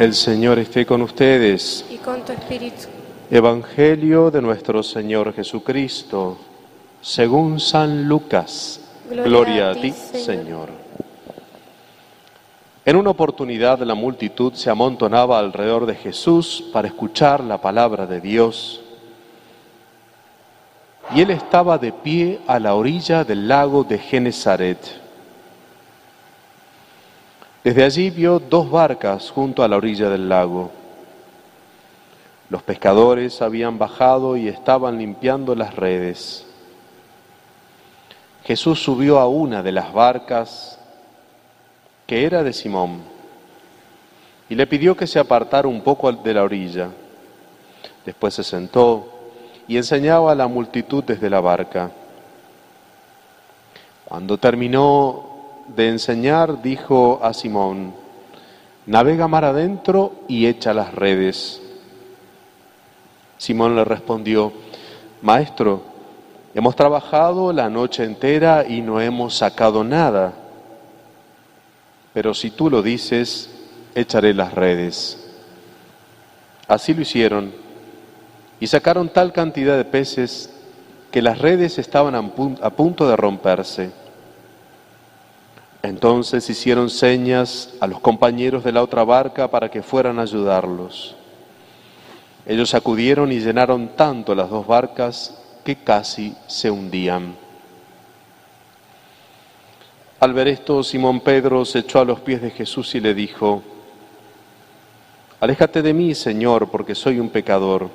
El Señor esté con ustedes. y con tu espíritu. Evangelio de nuestro Señor Jesucristo, según San Lucas. Gloria Gloria, a ti, Señor. Señor. En una oportunidad la multitud se amontonaba alrededor de Jesús para escuchar la palabra de Dios. Y él estaba de pie a la orilla del lago de Genezaret. Desde allí vio dos barcas junto a la orilla del lago. Los pescadores habían bajado y estaban limpiando las redes. Jesús subió a una de las barcas, que era de Simón, y le pidió que se apartara un poco de la orilla. Después se sentó y enseñaba a la multitud desde la barca. Cuando terminó de enseñar, dijo a Simón, navega mar adentro y echa las redes. Simón le respondió, Maestro, hemos trabajado la noche entera y no hemos sacado nada, pero si tú lo dices, echaré las redes. Así lo hicieron y sacaron tal cantidad de peces que las redes estaban a pun- a punto de romperse. Entonces hicieron señas a los compañeros de la otra barca para que fueran a ayudarlos. Ellos acudieron y llenaron tanto las dos barcas que casi se hundían. Al ver esto, Simón Pedro se echó a los pies de Jesús y le dijo, Aléjate de mí, Señor, porque soy un pecador.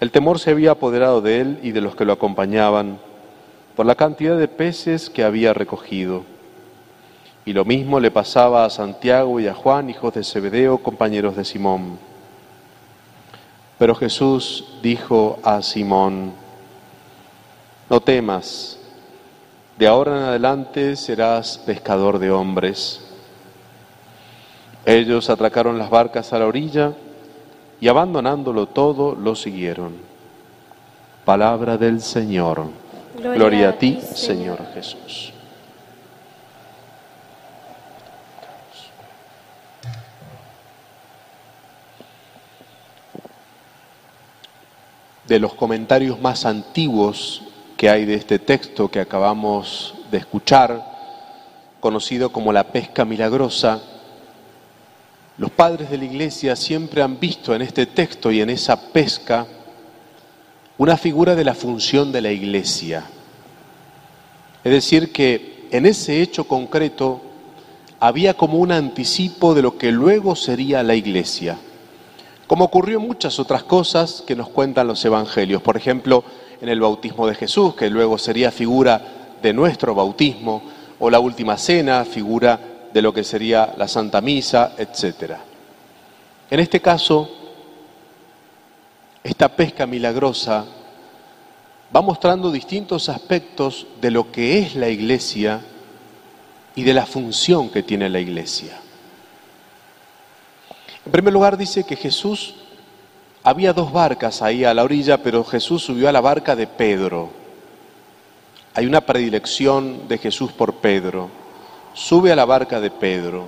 El temor se había apoderado de él y de los que lo acompañaban por la cantidad de peces que había recogido. Y lo mismo le pasaba a Santiago y a Juan, hijos de Zebedeo, compañeros de Simón. Pero Jesús dijo a Simón, no temas, de ahora en adelante serás pescador de hombres. Ellos atracaron las barcas a la orilla y abandonándolo todo, lo siguieron. Palabra del Señor. Gloria, a ti, Señor Jesús. De los comentarios más antiguos que hay de este texto que acabamos de escuchar, conocido como la pesca milagrosa, los padres de la Iglesia siempre han visto en este texto y en esa pesca una figura de la función de la Iglesia. Es decir, que en ese hecho concreto había como un anticipo de lo que luego sería la Iglesia, como ocurrió en muchas otras cosas que nos cuentan los Evangelios. Por ejemplo, en el bautismo de Jesús, que luego sería figura de nuestro bautismo, o la última cena, figura de lo que sería la Santa Misa, etc. En este caso, esta pesca milagrosa va mostrando distintos aspectos de lo que es la iglesia y de la función que tiene la iglesia. En primer lugar dice que Jesús, había dos barcas ahí a la orilla, pero Jesús subió a la barca de Pedro. Hay una predilección de Jesús por Pedro. Sube a la barca de Pedro.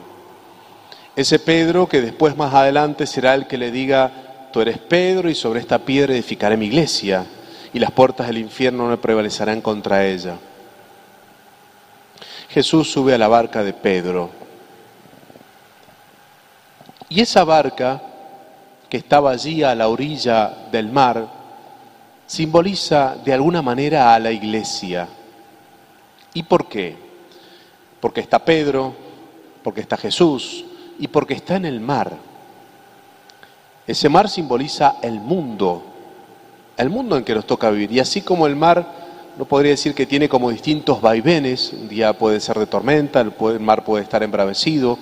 Ese Pedro que después más adelante será el que le diga, tú eres Pedro y sobre esta piedra edificaré mi iglesia y las puertas del infierno no prevalecerán contra ella. Jesús sube a la barca de Pedro. Y esa barca que estaba allí a la orilla del mar simboliza de alguna manera a la iglesia. ¿Y por qué? Porque está Pedro, porque está Jesús y porque está en el mar. Ese mar simboliza el mundo, el mundo en que nos toca vivir. Y así como el mar, no podría decir que tiene como distintos vaivenes, un día puede ser de tormenta, el mar puede estar embravecido,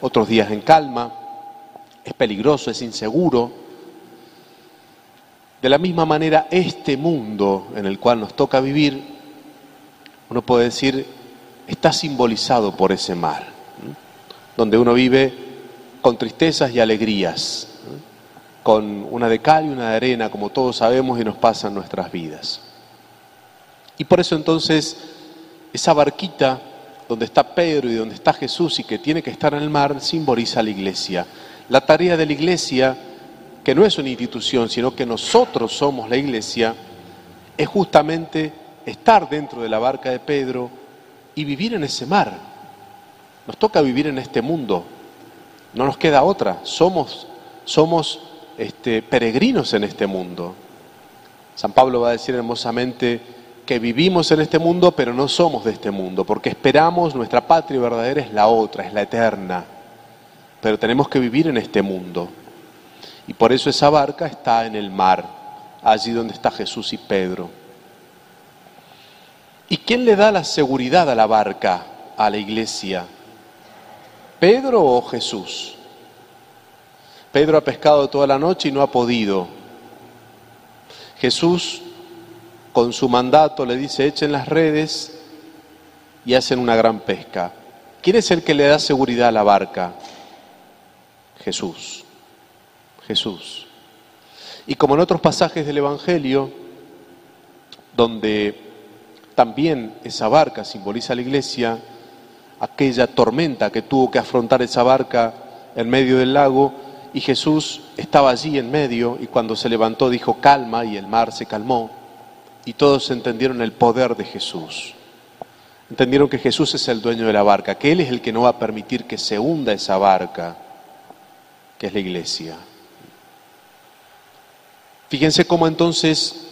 otros días en calma, es peligroso, es inseguro. De la misma manera, este mundo en el cual nos toca vivir, uno puede decir, está simbolizado por ese mar, donde uno vive con tristezas y alegrías. Con una de cal y una de arena, como todos sabemos y nos pasa en nuestras vidas. Y por eso entonces esa barquita donde está Pedro y donde está Jesús y que tiene que estar en el mar, simboliza la iglesia. La tarea de la iglesia, que no es una institución, sino que nosotros somos la iglesia, es justamente estar dentro de la barca de Pedro y vivir en ese mar. Nos toca vivir en este mundo, no nos queda otra, somos, somos este, peregrinos en este mundo. San Pablo va a decir hermosamente que vivimos en este mundo, pero no somos de este mundo, porque esperamos, nuestra patria verdadera es la otra, es la eterna, pero tenemos que vivir en este mundo. Y por eso esa barca está en el mar, allí donde está Jesús y Pedro. ¿Y quién le da la seguridad a la barca, a la iglesia? ¿Pedro o Jesús? Pedro ha pescado toda la noche y no ha podido. Jesús, con su mandato, le dice, echen las redes y hacen una gran pesca. ¿Quién es el que le da seguridad a la barca? Jesús. Jesús. Y como en otros pasajes del Evangelio, donde también esa barca simboliza la iglesia, aquella tormenta que tuvo que afrontar esa barca en medio del lago, y Jesús estaba allí en medio y cuando se levantó dijo calma y el mar se calmó y todos entendieron el poder de Jesús. Entendieron que Jesús es el dueño de la barca, que Él es el que no va a permitir que se hunda esa barca, que es la iglesia. Fíjense cómo entonces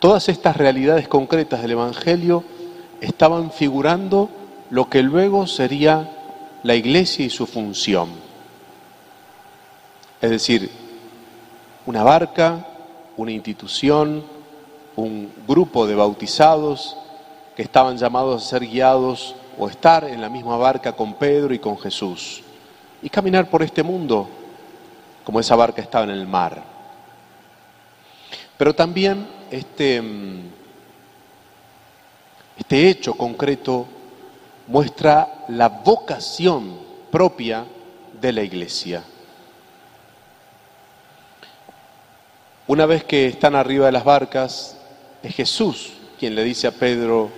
Todas estas realidades concretas del Evangelio estaban figurando lo que luego sería la iglesia y su función. Es decir, una barca, una institución, un grupo de bautizados que estaban llamados a ser guiados o estar en la misma barca con Pedro y con Jesús y caminar por este mundo como esa barca estaba en el mar. Pero también este, mm, este hecho concreto muestra la vocación propia de la iglesia. Una vez que están arriba de las barcas, es Jesús quien le dice a Pedro,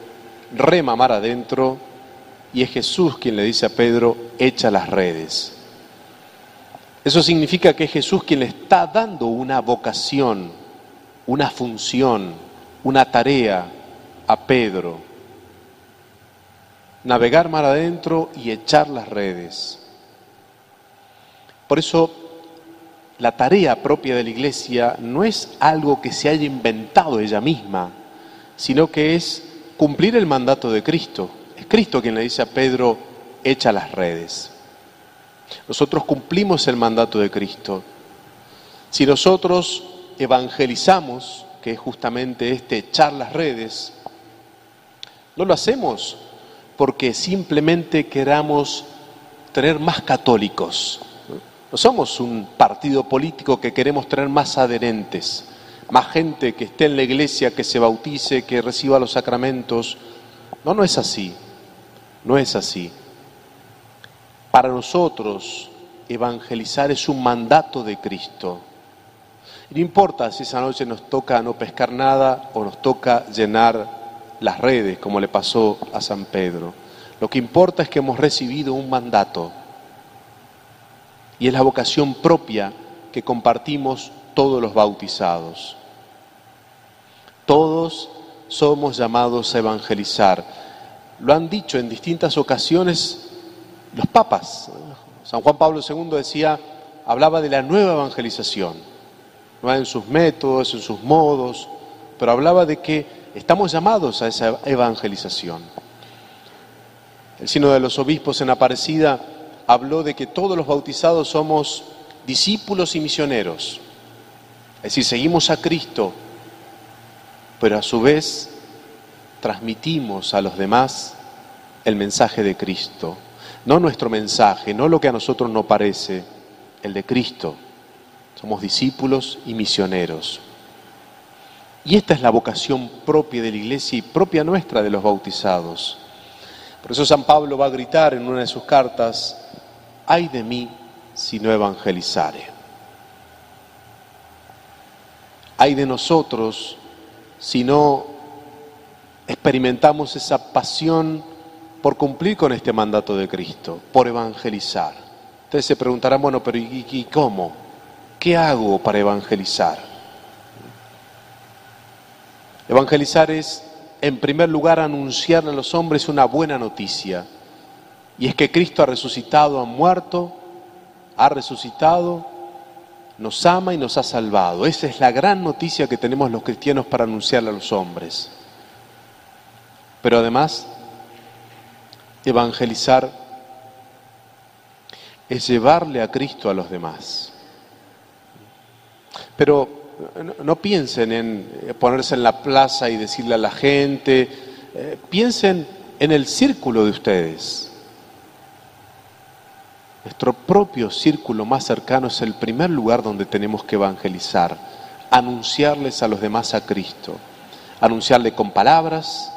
rema mar adentro, y es Jesús quien le dice a Pedro, echa las redes. Eso significa que es Jesús quien le está dando una vocación una función, una tarea a Pedro. Navegar mar adentro y echar las redes. Por eso, la tarea propia de la iglesia no es algo que se haya inventado ella misma, sino que es cumplir el mandato de Cristo. Es Cristo quien le dice a Pedro, echa las redes. Nosotros cumplimos el mandato de Cristo. Si nosotros evangelizamos, que es justamente este echar las redes, no lo hacemos porque simplemente queramos tener más católicos. No somos un partido político que queremos tener más adherentes, más gente que esté en la iglesia, que se bautice, que reciba los sacramentos. No, no es así. No es así. Para nosotros, evangelizar es un mandato de Cristo. No importa si esa noche nos toca no pescar nada o nos toca llenar las redes, como le pasó a San Pedro. Lo que importa es que hemos recibido un mandato y es la vocación propia que compartimos todos los bautizados. Todos somos llamados a evangelizar. Lo han dicho en distintas ocasiones los papas. San Juan Pablo II decía, hablaba de la nueva evangelización no en sus métodos, en sus modos, pero hablaba de que estamos llamados a esa evangelización. El Sino de los Obispos en Aparecida habló de que todos los bautizados somos discípulos y misioneros, es decir, seguimos a Cristo, pero a su vez transmitimos a los demás el mensaje de Cristo, no nuestro mensaje, no lo que a nosotros nos parece, el de Cristo. Somos discípulos y misioneros. Y esta es la vocación propia de la iglesia y propia nuestra de los bautizados. Por eso San Pablo va a gritar en una de sus cartas, ay de mí si no evangelizare. Ay de nosotros si no experimentamos esa pasión por cumplir con este mandato de Cristo, por evangelizar. Ustedes se preguntarán, bueno, pero ¿y, y cómo? ¿Qué hago para evangelizar? Evangelizar es, en primer lugar, anunciarle a los hombres una buena noticia, y es que Cristo ha resucitado, ha muerto, ha resucitado, nos ama y nos ha salvado. Esa es la gran noticia que tenemos los cristianos para anunciarle a los hombres. Pero además, evangelizar es llevarle a Cristo a los demás. Pero no piensen en ponerse en la plaza y decirle a la gente, eh, piensen en el círculo de ustedes. Nuestro propio círculo más cercano es el primer lugar donde tenemos que evangelizar, anunciarles a los demás a Cristo, anunciarle con palabras,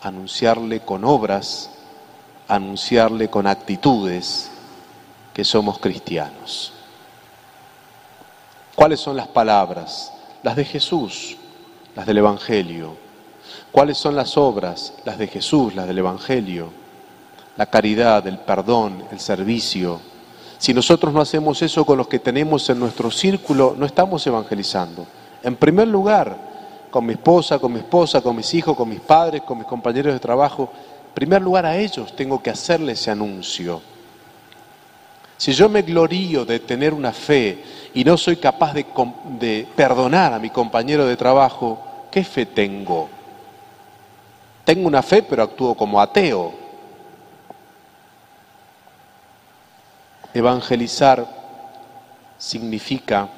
anunciarle con obras, anunciarle con actitudes que somos cristianos. ¿Cuáles son las palabras? Las de Jesús, las del Evangelio. ¿Cuáles son las obras? Las de Jesús, las del Evangelio. La caridad, el perdón, el servicio. Si nosotros no hacemos eso con los que tenemos en nuestro círculo, no estamos evangelizando. En primer lugar, con mi esposa, con mi esposa, con mis hijos, con mis padres, con mis compañeros de trabajo, en primer lugar a ellos tengo que hacerle ese anuncio. Si yo me glorío de tener una fe y no soy capaz de, de, perdonar a mi compañero de trabajo, ¿qué fe tengo? Tengo una fe pero actúo como ateo. Evangelizar significa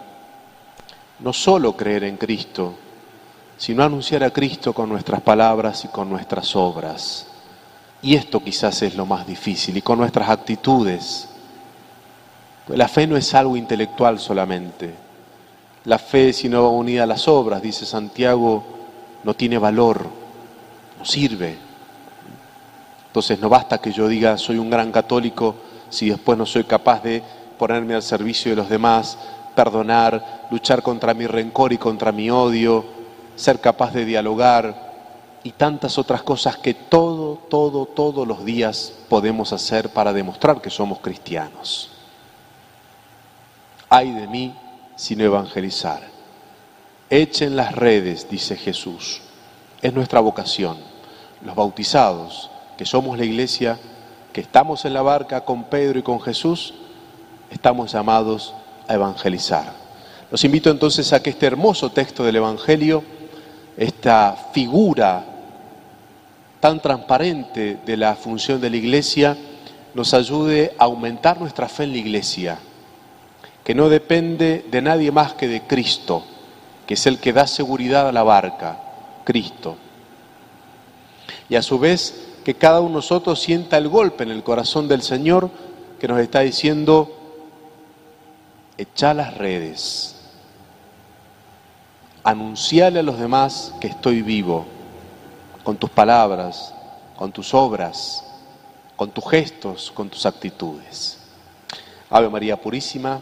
no solo creer en Cristo, sino anunciar a Cristo con nuestras palabras y con nuestras obras. Y esto quizás es lo más difícil, y con nuestras actitudes. Pues la fe no es algo intelectual solamente. La fe, si no va unida a las obras, dice Santiago, no tiene valor, no sirve. Entonces no basta que yo diga soy un gran católico si después no soy capaz de ponerme al servicio de los demás, perdonar, luchar contra mi rencor y contra mi odio, ser capaz de dialogar, y tantas otras cosas que todo, todo, todos los días podemos hacer para demostrar que somos cristianos. Ay de mí si no evangelizar. Echen las redes, dice Jesús. Es nuestra vocación. Los bautizados, que somos la iglesia, que estamos en la barca con Pedro y con Jesús, estamos llamados a evangelizar. Los invito entonces a que este hermoso texto del Evangelio, esta figura tan transparente de la función de la iglesia nos ayude a aumentar nuestra fe en la iglesia, que no depende de nadie más que de Cristo, que es el que da seguridad a la barca, Cristo. Y a su vez que cada uno de nosotros sienta el golpe en el corazón del Señor que nos está diciendo, echa las redes, anunciale a los demás que estoy vivo con tus palabras, con tus obras, con tus gestos, con tus actitudes. Ave María Purísima,